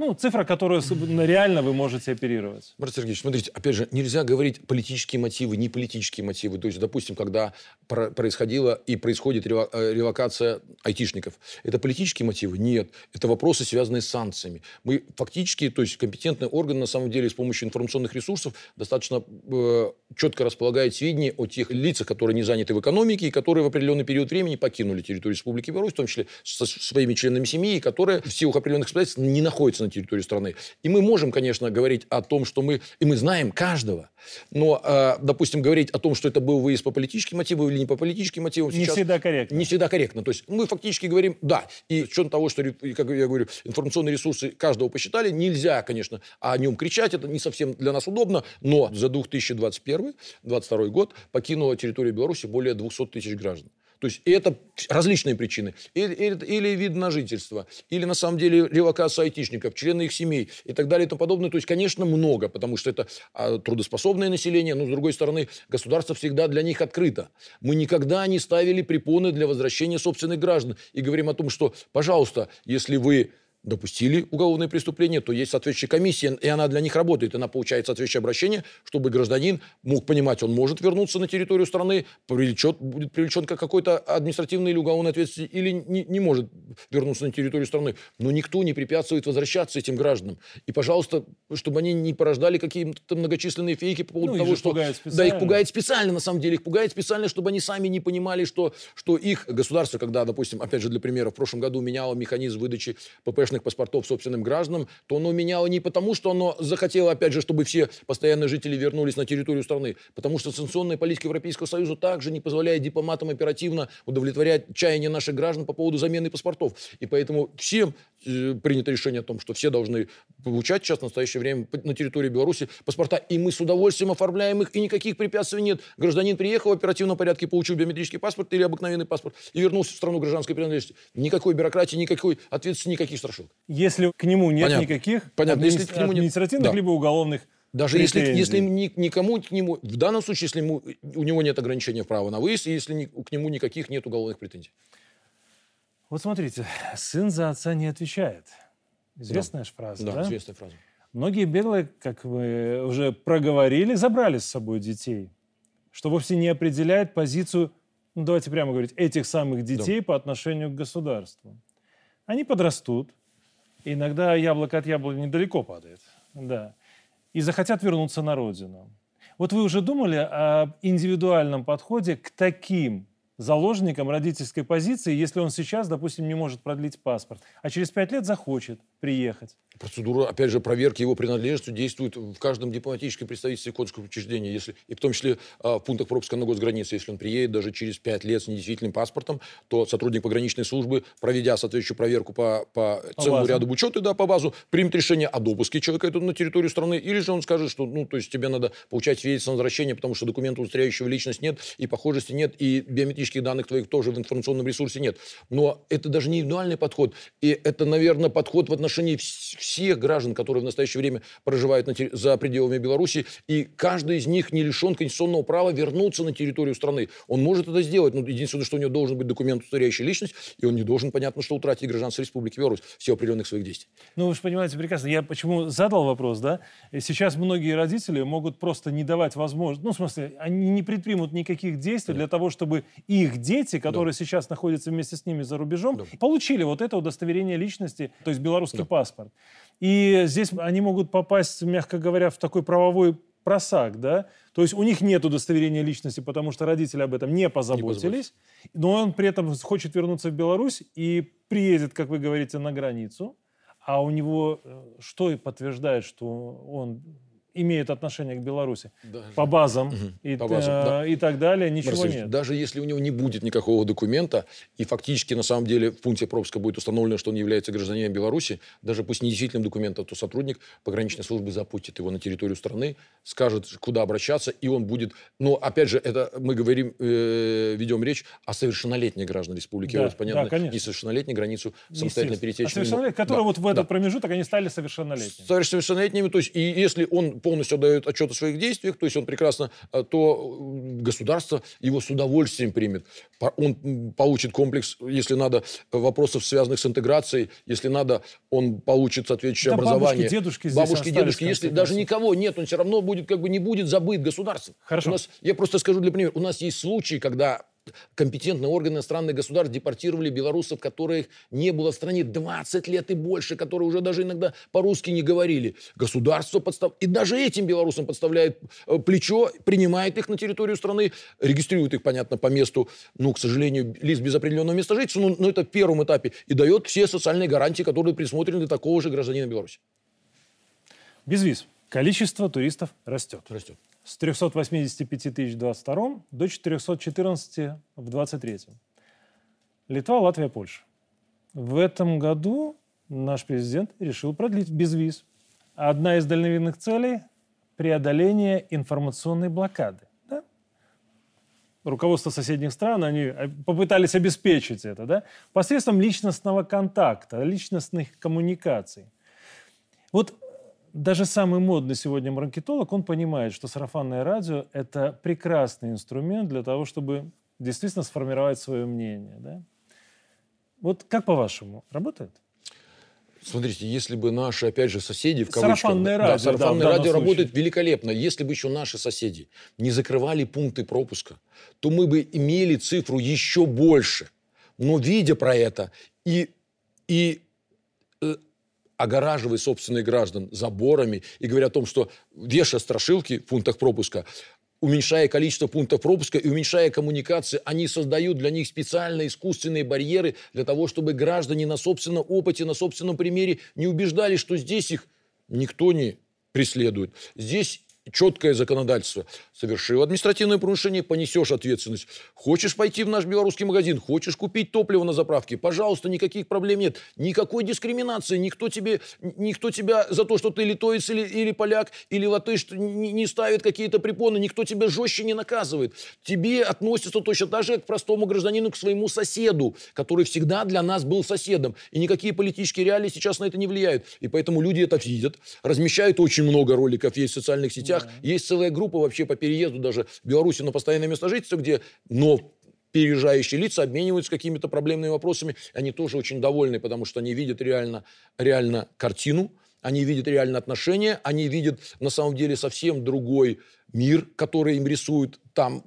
Ну, цифра, которую реально вы можете оперировать. Марат Сергеевич, смотрите, опять же, нельзя говорить политические мотивы, не политические мотивы. То есть, допустим, когда происходила и происходит э, релокация айтишников, это политические мотивы? Нет. Это вопросы, связанные с санкциями. Мы фактически, то есть компетентный орган, на самом деле, с помощью информационных ресурсов достаточно э, четко располагает сведения о тех лицах, которые не заняты в экономике и которые в определенный период времени покинули территорию Республики Беларусь, в том числе со своими членами семьи, которые в силу определенных обстоятельств не находятся на территории страны. И мы можем, конечно, говорить о том, что мы... И мы знаем каждого. Но, э, допустим, говорить о том, что это был выезд по политическим мотивам или не по политическим мотивам... Не всегда корректно. Не всегда корректно. То есть мы фактически говорим, да, и с учетом того, что, как я говорю, информационные ресурсы каждого посчитали, нельзя, конечно, о нем кричать, это не совсем для нас удобно, но за 2021-2022 год покинула территорию Беларуси более 200 тысяч граждан. То есть это различные причины. Или, или, вид на жительство, или на самом деле релокация айтишников, члены их семей и так далее и тому подобное. То есть, конечно, много, потому что это а, трудоспособное население, но, с другой стороны, государство всегда для них открыто. Мы никогда не ставили препоны для возвращения собственных граждан и говорим о том, что, пожалуйста, если вы допустили уголовное преступление, то есть соответствующая комиссия, и она для них работает. Она получает соответствующее обращение, чтобы гражданин мог понимать, он может вернуться на территорию страны, привлечет, будет привлечен к какой-то административной или уголовной ответственности, или не, не может вернуться на территорию страны. Но никто не препятствует возвращаться этим гражданам. И, пожалуйста, чтобы они не порождали какие-то многочисленные фейки по поводу ну, того, что... Да, их пугает специально, на самом деле. Их пугает специально, чтобы они сами не понимали, что, что их государство, когда, допустим, опять же, для примера, в прошлом году меняло механизм выдачи ПП ППшных паспортов собственным гражданам, то оно меняло не потому, что оно захотело, опять же, чтобы все постоянные жители вернулись на территорию страны, потому что санкционная политика Европейского Союза также не позволяет дипломатам оперативно удовлетворять чаяния наших граждан по поводу замены паспортов. И поэтому всем принято решение о том, что все должны получать сейчас в настоящее время на территории Беларуси паспорта. И мы с удовольствием оформляем их, и никаких препятствий нет. Гражданин приехал в оперативном порядке, получил биометрический паспорт или обыкновенный паспорт и вернулся в страну гражданской принадлежности. Никакой бюрократии, никакой ответственности, никаких страшилок. Если к нему нет Понятно. никаких Понятно. Админи... Если к нему административных нет... либо уголовных даже если, если никому к нему, в данном случае, если ему, у него нет ограничения права на выезд, и если ни, к нему никаких нет уголовных претензий. Вот смотрите, сын за отца не отвечает. Известная да. же фраза, да? Да, известная фраза. Многие беглые, как вы уже проговорили, забрали с собой детей, что вовсе не определяет позицию, ну давайте прямо говорить, этих самых детей да. по отношению к государству. Они подрастут, иногда яблоко от яблони недалеко падает, да, и захотят вернуться на родину. Вот вы уже думали об индивидуальном подходе к таким заложникам родительской позиции, если он сейчас, допустим, не может продлить паспорт, а через пять лет захочет приехать? Процедура, опять же, проверки его принадлежности действует в каждом дипломатическом представительстве консульского учреждения, если, и в том числе а, в пунктах пропуска на госгранице. Если он приедет даже через пять лет с недействительным паспортом, то сотрудник пограничной службы, проведя соответствующую проверку по, по, по целому базу. ряду учета, да, по базу, примет решение о допуске человека на территорию страны, или же он скажет, что, ну, то есть тебе надо получать свидетельство на возвращение, потому что документа, удостоверяющего личность нет, и похожести нет, и биометрических данных твоих тоже в информационном ресурсе нет. Но это даже не индивидуальный подход, и это, наверное, подход в отношении всех граждан, которые в настоящее время проживают на, за пределами Беларуси, и каждый из них не лишен конституционного права вернуться на территорию страны. Он может это сделать, но единственное, что у него должен быть документ, удостоверяющий личность, и он не должен, понятно, что утратить гражданство Республики Беларусь в силу определенных своих действий. Ну, вы же понимаете прекрасно, я почему задал вопрос, да? Сейчас многие родители могут просто не давать возможность, ну, в смысле, они не предпримут никаких действий да. для того, чтобы их дети, которые да. сейчас находятся вместе с ними за рубежом, да. получили вот это удостоверение личности, то есть белорусский да. паспорт. И здесь они могут попасть, мягко говоря, в такой правовой просак, да? То есть у них нет удостоверения личности, потому что родители об этом не позаботились, не но он при этом хочет вернуться в Беларусь и приедет, как вы говорите, на границу, а у него э, что и подтверждает, что он имеют отношение к Беларуси даже. по базам, угу. и, по базам э, да. и так далее, ничего Марсель, нет. Даже если у него не будет никакого документа, и фактически на самом деле в пункте пропуска будет установлено, что он является гражданином Беларуси, даже пусть не действительным документом, то сотрудник пограничной службы запустит его на территорию страны, скажет, куда обращаться, и он будет... Но, опять же, это мы говорим, э, ведем речь о совершеннолетних гражданах Республики да, Беларусь. Понятно, да, конечно. несовершеннолетний границу самостоятельно перетечь. А совершеннолетние, которые да, вот в этот да. промежуток, они стали совершеннолетними. Совершеннолетними, то есть, и если он полностью отдает отчет о своих действиях, то есть он прекрасно, э, то государство его с удовольствием примет. Он получит комплекс, если надо, вопросов, связанных с интеграцией, если надо, он получит соответствующее да, образование. Бабушки, дедушки Бабушки, дедушки, если даже никого нет, он все равно будет, как бы не будет забыт государством. Хорошо. У нас, я просто скажу для примера, у нас есть случаи, когда компетентные органы иностранных государств депортировали белорусов, которых не было в стране 20 лет и больше, которые уже даже иногда по-русски не говорили. Государство подстав... И даже этим белорусам подставляет э, плечо, принимает их на территорию страны, регистрирует их, понятно, по месту, ну, к сожалению, лист без определенного места жительства, но, но это в первом этапе, и дает все социальные гарантии, которые присмотрены для такого же гражданина Беларуси. Без виз. Количество туристов растет. Растет с 385 тысяч в 22 до 414 в 23. Литва, Латвия, Польша. В этом году наш президент решил продлить безвиз. Одна из дальновидных целей – преодоление информационной блокады. Да? Руководство соседних стран, они э, попытались обеспечить это да? посредством личностного контакта, личностных коммуникаций. Вот даже самый модный сегодня маркетолог, он понимает, что сарафанное радио – это прекрасный инструмент для того, чтобы действительно сформировать свое мнение. Да? Вот как по-вашему, работает? Смотрите, если бы наши, опять же, соседи в кавычках... Сарафанное радио, да, сарафанное да, радио работает великолепно. Если бы еще наши соседи не закрывали пункты пропуска, то мы бы имели цифру еще больше. Но видя про это и, и э, огораживая собственных граждан заборами и говоря о том, что вешая страшилки в пунктах пропуска, уменьшая количество пунктов пропуска и уменьшая коммуникации, они создают для них специальные искусственные барьеры для того, чтобы граждане на собственном опыте, на собственном примере не убеждали, что здесь их никто не преследует. Здесь четкое законодательство. Совершил административное нарушение, понесешь ответственность. Хочешь пойти в наш белорусский магазин, хочешь купить топливо на заправке, пожалуйста, никаких проблем нет. Никакой дискриминации. Никто, тебе, никто тебя за то, что ты литовец или, или поляк, или латыш не, не ставит какие-то препоны, никто тебя жестче не наказывает. Тебе относятся точно так же, как к простому гражданину, к своему соседу, который всегда для нас был соседом. И никакие политические реалии сейчас на это не влияют. И поэтому люди это видят, размещают очень много роликов, есть в социальных сетях, Да. Есть целая группа вообще по переезду даже в Беларуси на постоянное место жительства, где, но переезжающие лица обмениваются какими-то проблемными вопросами. Они тоже очень довольны, потому что они видят реально, реально картину, они видят реально отношения, они видят на самом деле совсем другой мир, который им рисуют там,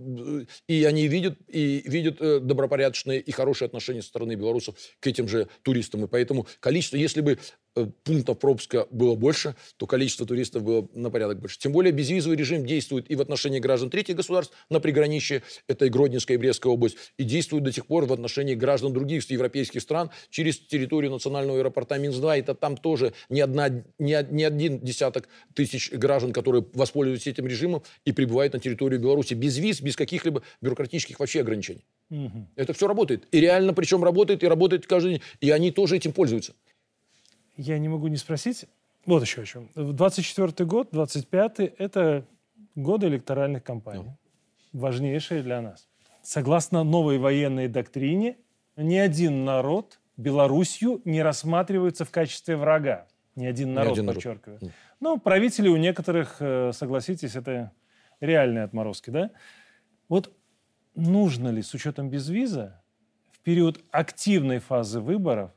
и они видят, и видят э, добропорядочные и хорошие отношения со стороны белорусов к этим же туристам. И поэтому количество, если бы Э, пунктов пропуска было больше, то количество туристов было на порядок больше. Тем более безвизовый режим действует и в отношении граждан третьих государств на приграничье, это и Гродненская и Брестская область, и действует до сих пор в отношении граждан других европейских стран через территорию национального аэропорта Минск-2. Это там тоже не, одна, не, не один десяток тысяч граждан, которые воспользуются этим режимом и прибывают на территорию Беларуси без виз, без каких-либо бюрократических вообще ограничений. Угу. Это все работает. И реально причем работает, и работает каждый день. И они тоже этим пользуются я не могу не спросить. Вот еще о чем. 24 год, 25 это годы электоральных кампаний. Ну. Важнейшие для нас. Согласно новой военной доктрине, ни один народ Белоруссию не рассматривается в качестве врага. Ни один народ, ни один подчеркиваю. Народ. Ну, правители у некоторых, э, согласитесь, это реальные отморозки, да? Вот нужно ли с учетом безвиза в период активной фазы выборов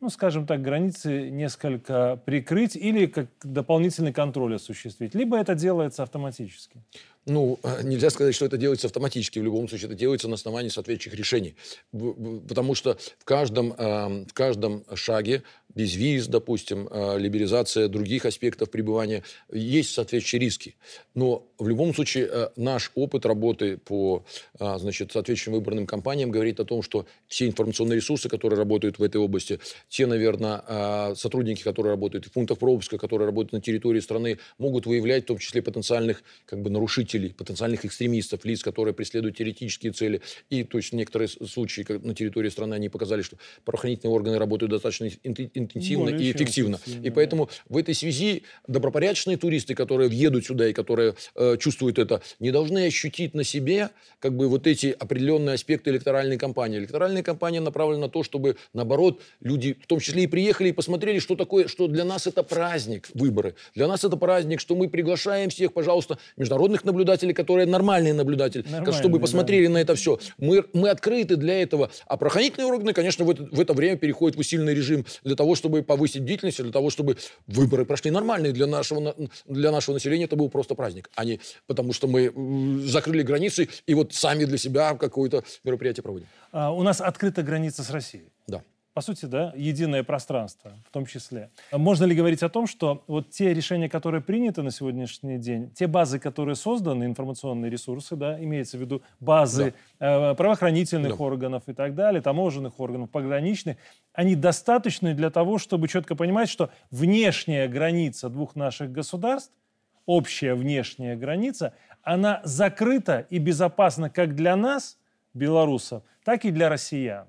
ну, скажем так, границы несколько прикрыть или как дополнительный контроль осуществить, либо это делается автоматически? Ну, э, нельзя сказать, что это делается автоматически. В любом случае, это делается на основании соответствующих решений. Потому что в каждом, эм, в каждом шаге без виз, допустим, э, либерализация других аспектов пребывания, есть соответствующие риски. Но в любом случае э, наш опыт работы по значит, соответствующим выборным кампаниям говорит о том, что все информационные ресурсы, которые работают в этой области, те, наверное, сотрудники, которые работают в пунктах пропуска, которые работают на территории страны, могут выявлять в том числе потенциальных как бы, нарушителей, потенциальных экстремистов, лиц, которые преследуют теоретические цели. И то есть некоторые случаи на территории страны они показали, что правоохранительные органы работают достаточно интенсивно Более и эффективно. Эффективно. И поэтому в этой связи добропорядочные туристы, которые въедут сюда и которые э, чувствуют это, не должны ощутить на себе как бы вот эти определенные аспекты электоральной кампании. Электоральная кампания направлена на то, чтобы, наоборот, люди, в том числе и приехали и посмотрели, что такое, что для нас это праздник, выборы. Для нас это праздник, что мы приглашаем всех, пожалуйста, международных наблюдателей, которые нормальные наблюдатели, Нормальные, чтобы посмотрели да. на это все. Мы, мы открыты для этого. А правоохранительные органы, конечно, в это, в это время переходят в усиленный режим для того, чтобы повысить бдительность, для того, чтобы выборы прошли нормальные для нашего, для нашего населения. Это был просто праздник, а не потому, что мы закрыли границы и вот сами для себя какое-то мероприятие проводим. А, у нас открыта граница с Россией. Да по сути, да, единое пространство в том числе. Можно ли говорить о том, что вот те решения, которые приняты на сегодняшний день, те базы, которые созданы, информационные ресурсы, да, имеется в виду базы да. э, правоохранительных да. органов и так далее, таможенных органов, пограничных, они достаточны для того, чтобы четко понимать, что внешняя граница двух наших государств, общая внешняя граница, она закрыта и безопасна как для нас, белорусов, так и для россиян.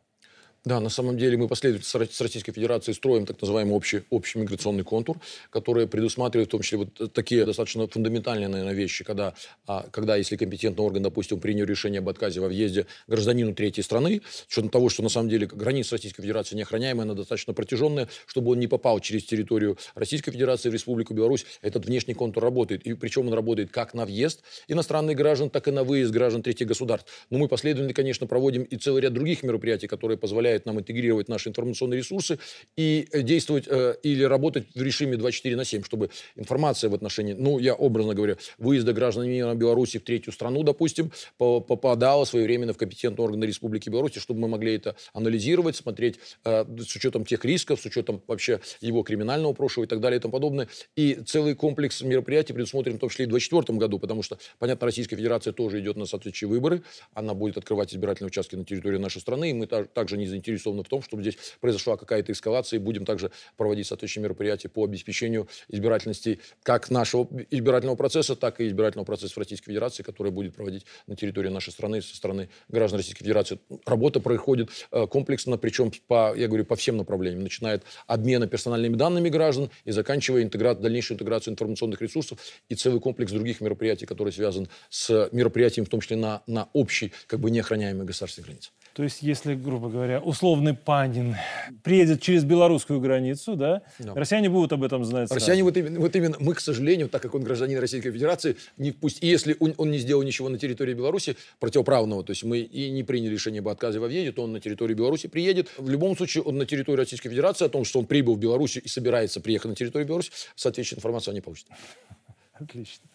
Да, на самом деле мы последовательно с Российской Федерацией строим так называемый общий, общий миграционный контур, который предусматривает в том числе вот такие достаточно фундаментальные, наверное, вещи, когда, а, когда если компетентный орган, допустим, принял решение об отказе во въезде гражданину третьей страны, с учетом того, что на самом деле граница Российской Федерации неохраняемая, она достаточно протяженная, чтобы он не попал через территорию Российской Федерации в Республику Беларусь, этот внешний контур работает. И причем он работает как на въезд иностранных граждан, так и на выезд граждан третьих государств. Но мы последовательно, конечно, проводим и целый ряд других мероприятий, которые позволяют позволяет нам интегрировать наши информационные ресурсы и э, действовать э, или работать в режиме 24 на 7, чтобы информация в отношении, ну, я образно говоря, выезда граждан Беларуси в третью страну, допустим, попадала своевременно в компетентные органы Республики Беларусь, чтобы мы могли это анализировать, смотреть э, с учетом тех рисков, с учетом вообще его криминального прошлого и так далее и тому подобное. И целый комплекс мероприятий предусмотрен в том числе и в 2024 году, потому что, понятно, Российская Федерация тоже идет на соответствующие выборы, она будет открывать избирательные участки на территории нашей страны, и мы также не заинтересованы в том, чтобы здесь произошла какая-то эскалация, и будем также проводить соответствующие мероприятия по обеспечению избирательности как нашего избирательного процесса, так и избирательного процесса в Российской Федерации, который будет проводить на территории нашей страны со стороны граждан Российской Федерации. Работа происходит э, комплексно, причем по, я говорю, по всем направлениям, начиная от обмена персональными данными граждан и заканчивая интегра... дальнейшую интеграцию информационных ресурсов и целый комплекс других мероприятий, которые связан с мероприятием, в том числе на, на общей, как бы неохраняемой государственной границе. То есть, если, грубо говоря, условный Панин приедет через белорусскую границу, да, да. россияне будут об этом знать. Россияне вот именно, вот именно, мы, к сожалению, так как он гражданин Российской Федерации, не пусть, и если он, он не сделал ничего на территории Беларуси противоправного, то есть мы и не приняли решение об отказе во въезде, то он на территорию Беларуси приедет. В любом случае, он на территорию Российской Федерации, о том, что он прибыл в Беларусь и собирается приехать на территорию Беларуси, соответствующую информацию они получат. Отлично.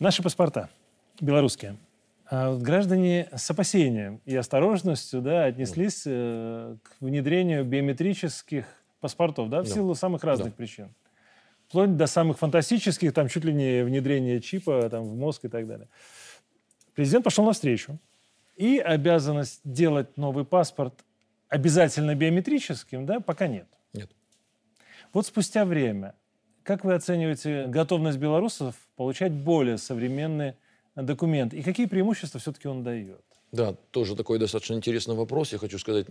Наши паспорта, белорусские, граждане с опасением и осторожностью да, отнеслись э, к внедрению биометрических паспортов да, в да. силу самых разных да. причин. Вплоть до самых фантастических, там чуть ли не внедрение чипа там, в мозг и так далее. Президент пошел навстречу. И обязанность делать новый паспорт обязательно биометрическим, да, пока нет. Нет. Вот спустя время, как вы оцениваете готовность белорусов получать более современные документ и какие преимущества все-таки он дает? Да, тоже такой достаточно интересный вопрос. Я хочу сказать,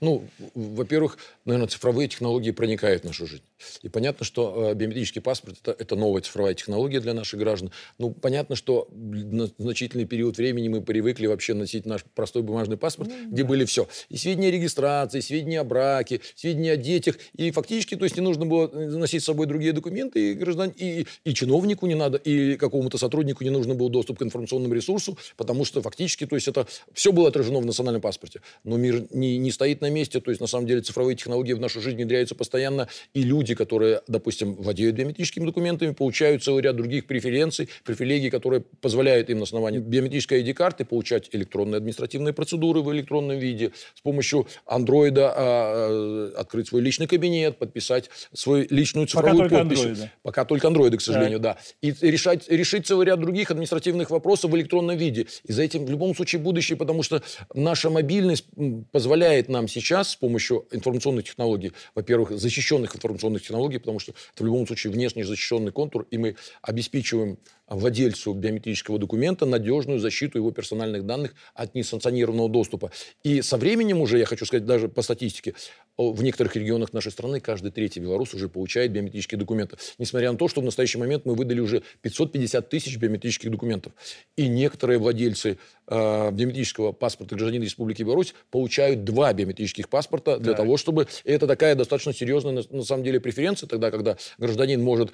ну, во-первых, наверное, цифровые технологии проникают в нашу жизнь. И понятно, что э, биометрический паспорт это, это новая цифровая технология для наших граждан. Ну, понятно, что на значительный период времени мы привыкли вообще носить наш простой бумажный паспорт, mm-hmm. где были все. И сведения о регистрации, сведения о браке, сведения о детях. И фактически, то есть не нужно было носить с собой другие документы, и, граждан, и, и чиновнику не надо, и какому-то сотруднику не нужно было доступ к информационному ресурсу, потому что фактически, то есть это все было отражено в национальном паспорте. Но мир не, не стоит на месте. То есть, на самом деле, цифровые технологии в нашу жизнь внедряются постоянно. И люди, которые, допустим, владеют биометрическими документами, получают целый ряд других преференций, привилегий, которые позволяют им на основании биометрической ID-карты получать электронные административные процедуры в электронном виде, с помощью андроида а, а, открыть свой личный кабинет, подписать свою личную цифровую Пока подпись. Только андроиды. Пока только андроиды, к сожалению, так. да. И решать, решить целый ряд других административных вопросов в электронном виде. И за этим в любом случае будущее будущее, потому что наша мобильность позволяет нам сейчас с помощью информационных технологий, во-первых, защищенных информационных технологий, потому что это в любом случае внешне защищенный контур, и мы обеспечиваем владельцу биометрического документа надежную защиту его персональных данных от несанкционированного доступа. И со временем уже, я хочу сказать, даже по статистике, в некоторых регионах нашей страны каждый третий белорус уже получает биометрические документы. Несмотря на то, что в настоящий момент мы выдали уже 550 тысяч биометрических документов. И некоторые владельцы э, биометрического паспорта гражданина Республики Беларусь получают два биометрических паспорта для да. того, чтобы... И это такая достаточно серьезная, на, на самом деле, преференция тогда, когда гражданин может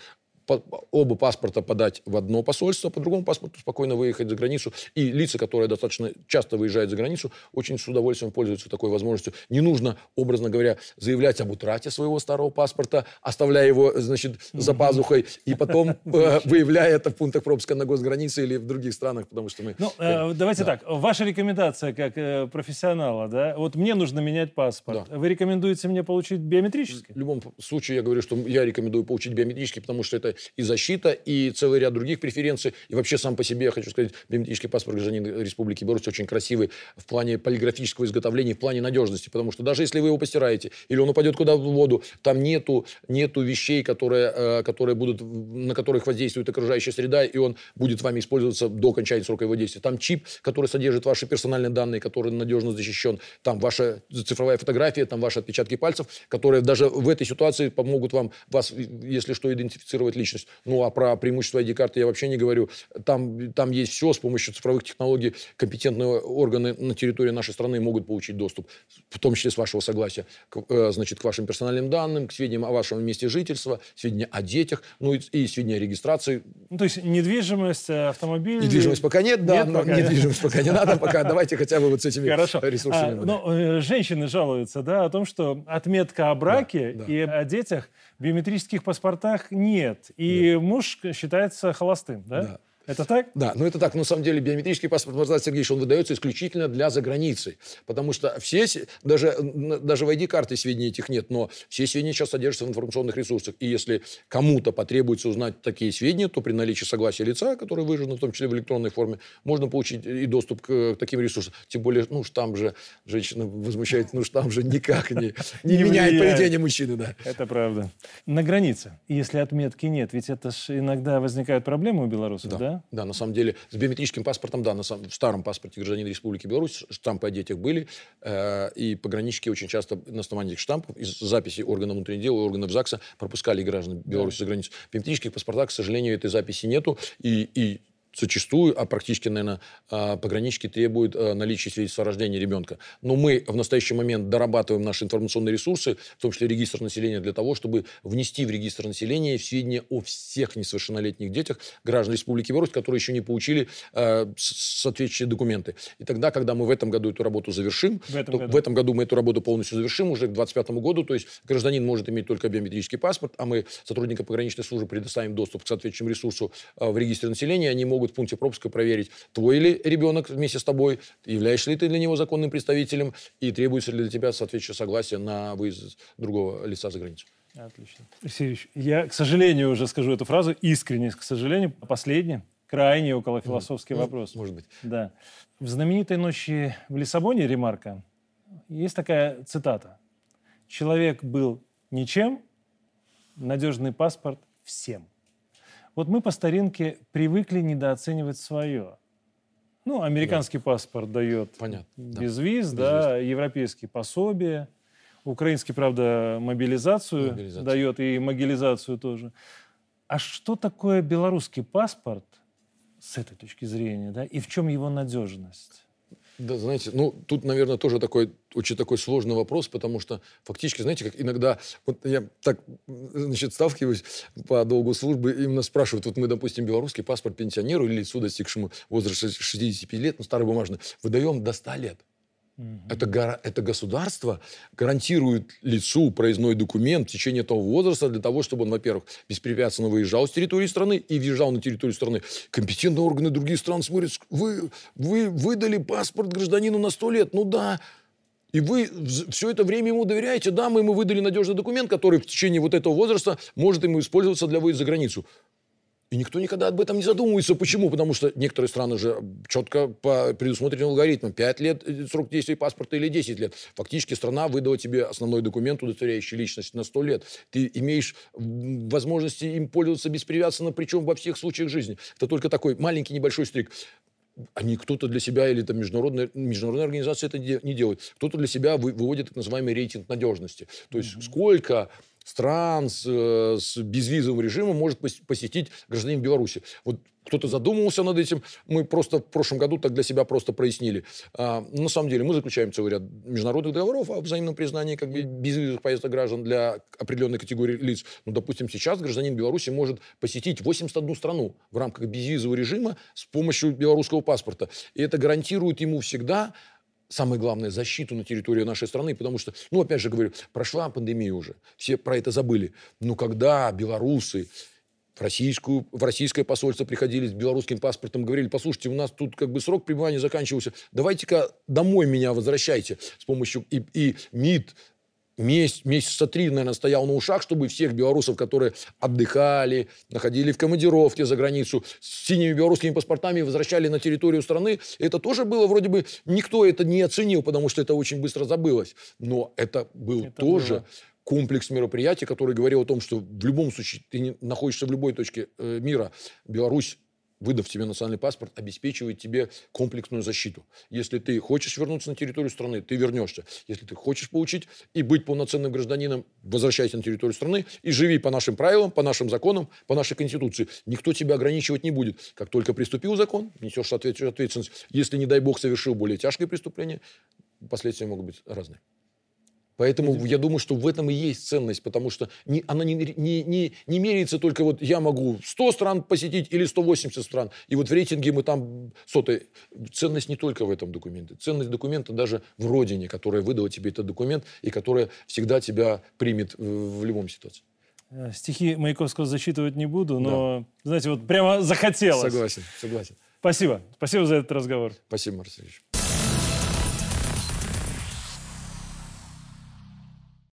оба паспорта подать в одно посольство, по другому паспорту спокойно выехать за границу. И лица, которые достаточно часто выезжают за границу, очень с удовольствием пользуются такой возможностью. Не нужно, образно говоря, заявлять об утрате своего старого паспорта, оставляя его, значит, за пазухой, и потом э, выявляя это в пунктах пропуска на госгранице или в других странах, потому что мы... Ну, э, давайте так. Ваша рекомендация как э, профессионала, да? Вот мне нужно менять паспорт. Вы рекомендуете мне получить биометрический? В любом случае, я говорю, что я рекомендую получить биометрический, потому что это и защита, и целый ряд других преференций. И вообще сам по себе, я хочу сказать, биометрический паспорт гражданина Республики Беларусь очень красивый в плане полиграфического изготовления, в плане надежности. Потому что даже если вы его постираете, или он упадет куда в воду, там нету, нету вещей, которые, э, которые будут, на которых воздействует окружающая среда, и он будет вами использоваться до окончания срока его действия. Там чип, который содержит ваши персональные данные, который надежно защищен. Там ваша цифровая фотография, там ваши отпечатки пальцев, которые даже в этой ситуации помогут вам, вас, если что, идентифицировать личность. Ну, а про преимущество ID-карты я вообще не говорю. Там, там есть все. С помощью цифровых технологий компетентные органы на территории нашей страны могут получить доступ, в том числе с вашего согласия, к, э, значит, к вашим персональным данным, к сведениям о вашем месте жительства, сведения о детях, ну и, и сведения о регистрации. Ну, то есть недвижимость, э, автомобиль... Недвижимость пока нет, да, нет, но пока... недвижимость пока не надо, пока давайте хотя бы вот с этими Хорошо. ресурсами. А, но э, женщины жалуются, да, о том, что отметка о браке да, да. и о детях биометрических паспортах нет. И Нет. муж считается холостым, да? Да. Это так? Да, ну это так. На самом деле биометрический паспорт, Марат Сергеевич, он выдается исключительно для заграницы. Потому что все, даже, даже в ID-карты сведений этих нет, но все сведения сейчас содержатся в информационных ресурсах. И если кому-то потребуется узнать такие сведения, то при наличии согласия лица, которое выражено в том числе в электронной форме, можно получить и доступ к, к таким ресурсам. Тем более, ну, штамп же, женщина возмущается, ну, штамп же никак не, не, не меняет поведение мужчины. Да. Это правда. На границе, если отметки нет, ведь это же иногда возникают проблемы у белорусов, да? да? Да? на самом деле с биометрическим паспортом, да, на самом, в старом паспорте гражданина Республики Беларусь штампы о детях были, э, и пограничники очень часто на основании этих штампов из записи органов внутренних дел и органов ЗАГСа пропускали граждан Беларуси да. за границу. В биометрических паспортах, к сожалению, этой записи нету, и, и зачастую, а практически, наверное, а, пограничники требуют а, наличия свидетельства о рождении ребенка. Но мы в настоящий момент дорабатываем наши информационные ресурсы, в том числе регистр населения, для того, чтобы внести в регистр населения сведения о всех несовершеннолетних детях граждан Республики Беларусь, которые еще не получили э, соответствующие документы. И тогда, когда мы в этом году эту работу завершим, в этом, году. в этом году мы эту работу полностью завершим уже к 2025 году, то есть гражданин может иметь только биометрический паспорт, а мы сотрудникам пограничной службы предоставим доступ к соответствующему ресурсу э, в регистре населения, они могут могут в пункте пропуска проверить, твой ли ребенок вместе с тобой, являешься ли ты для него законным представителем и требуется ли для тебя соответствующее согласие на выезд другого лица за границу. Отлично. Алексеевич, я, к сожалению, уже скажу эту фразу, искренне, к сожалению, последний, крайне около философский mm. вопрос. Может быть. Да. В знаменитой ночи в Лиссабоне Ремарка есть такая цитата. Человек был ничем, надежный паспорт всем. Вот мы по старинке привыкли недооценивать свое. Ну, американский да. паспорт дает Понятно. без да. виз, без да, виз. европейский пособие, украинский, правда, мобилизацию, мобилизацию дает и могилизацию тоже. А что такое белорусский паспорт с этой точки зрения, да, и в чем его надежность? Да, знаете, ну, тут, наверное, тоже такой, очень такой сложный вопрос, потому что фактически, знаете, как иногда, вот я так, значит, сталкиваюсь по долгу службы, именно спрашивают, вот мы, допустим, белорусский паспорт пенсионеру или лицу, достигшему возраста 65 лет, ну, старый бумажный, выдаем до 100 лет. Это, это государство гарантирует лицу проездной документ в течение этого возраста для того, чтобы он, во-первых, беспрепятственно выезжал с территории страны и въезжал на территорию страны. Компетентные органы других стран смотрят, вы, вы выдали паспорт гражданину на 100 лет. Ну да, и вы все это время ему доверяете. Да, мы ему выдали надежный документ, который в течение вот этого возраста может ему использоваться для выезда за границу. И никто никогда об этом не задумывается. Почему? Потому что некоторые страны же четко по предусмотренным алгоритмам. 5 лет э, срок действия паспорта или 10 лет. Фактически страна выдала тебе основной документ, удостоверяющий личность на 100 лет. Ты имеешь возможности им пользоваться беспривязанно, причем во всех случаях жизни. Это только такой маленький небольшой стрик они кто-то для себя или там международная, международная организация это не делает. Кто-то для себя выводит так называемый рейтинг надежности. То есть mm-hmm. сколько стран с, э, с безвизовым режимом может посетить гражданин Беларуси. Вот кто-то задумывался над этим. Мы просто в прошлом году так для себя просто прояснили. А, на самом деле мы заключаем целый ряд международных договоров о взаимном признании как бы, безвизовых поездок граждан для определенной категории лиц. Ну, допустим, сейчас гражданин Беларуси может посетить 81 страну в рамках безвизового режима с помощью белорусского паспорта. И это гарантирует ему всегда самое главное, защиту на территории нашей страны, потому что, ну, опять же говорю, прошла пандемия уже, все про это забыли. Но когда белорусы в, российскую, в российское посольство приходили с белорусским паспортом, говорили, послушайте, у нас тут как бы срок пребывания заканчивался, давайте-ка домой меня возвращайте с помощью и, и МИД, месяц, месяца три, наверное, стоял на ушах, чтобы всех белорусов, которые отдыхали, находили в командировке за границу, с синими белорусскими паспортами возвращали на территорию страны. Это тоже было вроде бы... Никто это не оценил, потому что это очень быстро забылось. Но это был это тоже... Было комплекс мероприятий, который говорил о том, что в любом случае ты находишься в любой точке э, мира, Беларусь выдав тебе национальный паспорт, обеспечивает тебе комплексную защиту. Если ты хочешь вернуться на территорию страны, ты вернешься. Если ты хочешь получить и быть полноценным гражданином, возвращайся на территорию страны и живи по нашим правилам, по нашим законам, по нашей конституции. Никто тебя ограничивать не будет. Как только приступил закон, несешь ответственность. Если, не дай бог, совершил более тяжкое преступление, последствия могут быть разные. Поэтому я думаю, что в этом и есть ценность, потому что не, она не, не, не, не меряется только вот я могу 100 стран посетить или 180 стран, и вот в рейтинге мы там сотый. Ценность не только в этом документе. Ценность документа даже в родине, которая выдала тебе этот документ и которая всегда тебя примет в, в любом ситуации. Э, стихи Маяковского зачитывать не буду, но, да. знаете, вот прямо захотелось. Согласен, согласен. Спасибо. Спасибо за этот разговор. Спасибо, Марселевич.